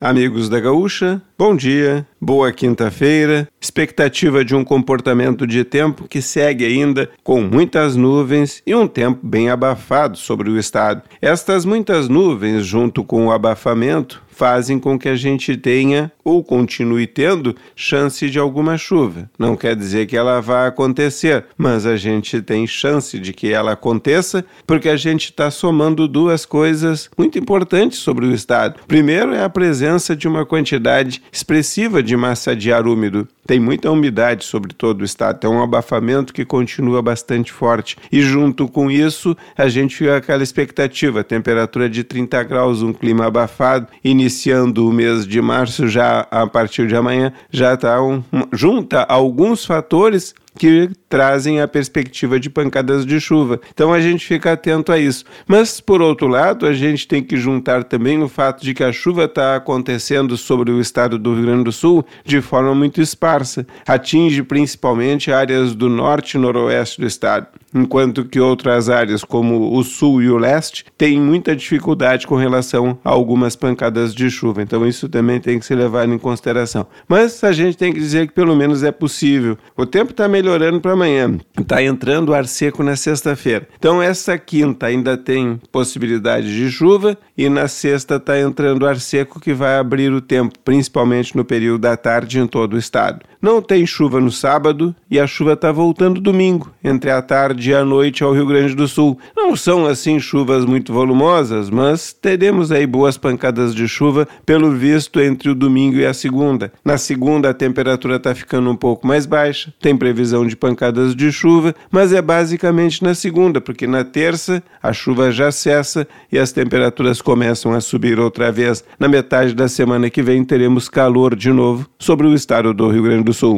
Amigos da Gaúcha, bom dia, boa quinta-feira. Expectativa de um comportamento de tempo que segue ainda com muitas nuvens e um tempo bem abafado sobre o estado. Estas muitas nuvens, junto com o abafamento, fazem com que a gente tenha ou continue tendo chance de alguma chuva. Não quer dizer que ela vá acontecer, mas a gente tem chance de que ela aconteça porque a gente está somando duas coisas muito importantes sobre o estado. Primeiro é a presença de uma quantidade expressiva de massa de ar úmido. Tem muita umidade sobre todo o estado, tem um abafamento que continua bastante forte. E junto com isso, a gente fica aquela expectativa, temperatura de 30 graus, um clima abafado, iniciando o mês de março já a partir de amanhã, já está um, junta alguns fatores que trazem a perspectiva de pancadas de chuva. Então a gente fica atento a isso. Mas, por outro lado, a gente tem que juntar também o fato de que a chuva está acontecendo sobre o estado do Rio Grande do Sul de forma muito esparsa. Atinge principalmente áreas do norte e noroeste do estado enquanto que outras áreas, como o sul e o leste, têm muita dificuldade com relação a algumas pancadas de chuva. Então, isso também tem que ser levado em consideração. Mas a gente tem que dizer que pelo menos é possível. O tempo está melhorando para amanhã, está entrando ar seco na sexta-feira. Então, essa quinta ainda tem possibilidade de chuva e na sexta está entrando ar seco que vai abrir o tempo, principalmente no período da tarde em todo o estado. Não tem chuva no sábado e a chuva está voltando domingo, entre a tarde e a noite ao Rio Grande do Sul. Não são assim chuvas muito volumosas, mas teremos aí boas pancadas de chuva, pelo visto, entre o domingo e a segunda. Na segunda, a temperatura está ficando um pouco mais baixa, tem previsão de pancadas de chuva, mas é basicamente na segunda, porque na terça a chuva já cessa e as temperaturas começam a subir outra vez. Na metade da semana que vem teremos calor de novo sobre o estado do Rio Grande do Sul.